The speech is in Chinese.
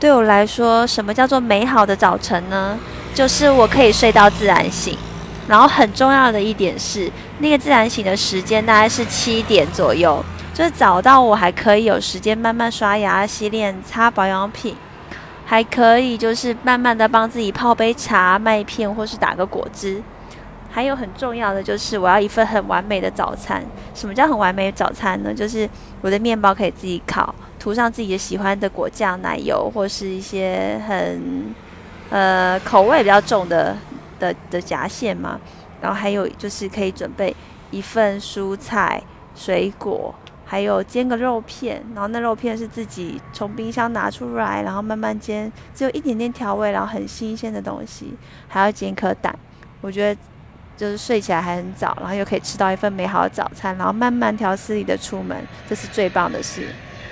对我来说，什么叫做美好的早晨呢？就是我可以睡到自然醒。然后很重要的一点是，那个自然醒的时间大概是七点左右，就是早到我还可以有时间慢慢刷牙、洗脸、擦保养品，还可以就是慢慢的帮自己泡杯茶、麦片或是打个果汁。还有很重要的就是，我要一份很完美的早餐。什么叫很完美的早餐呢？就是我的面包可以自己烤，涂上自己的喜欢的果酱、奶油，或是一些很呃口味比较重的。的的夹馅嘛，然后还有就是可以准备一份蔬菜、水果，还有煎个肉片，然后那肉片是自己从冰箱拿出来，然后慢慢煎，只有一点点调味，然后很新鲜的东西，还要煎颗蛋。我觉得就是睡起来还很早，然后又可以吃到一份美好的早餐，然后慢慢调思里的出门，这是最棒的事。